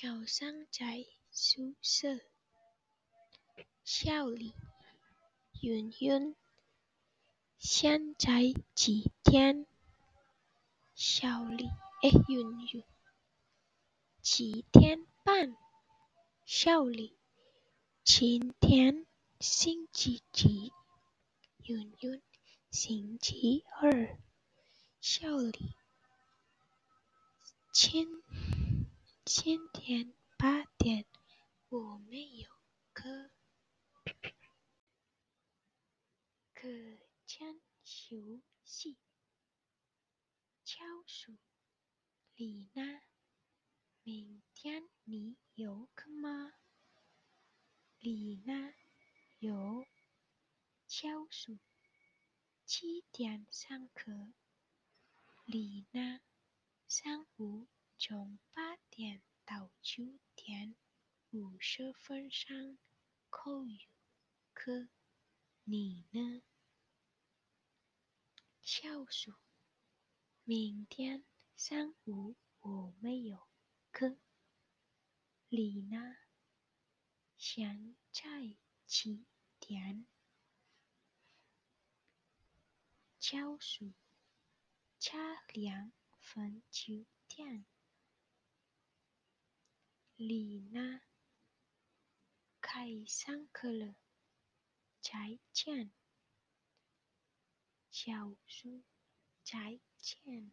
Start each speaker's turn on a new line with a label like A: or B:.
A: 早上在宿舍笑里云云，现在几点？笑里云云，七点半。笑里今天星期几？云云，星期二。笑里今今天八点我没有课。课间休息。教书丽娜，明天你有课吗？丽娜有。教书七点上课。丽娜上午从八点到九点五十分上口语课。你呢？教书明天上午我没有课。你呢现在几点？教书差两分九点。李娜开上课了，再见。小叔再见。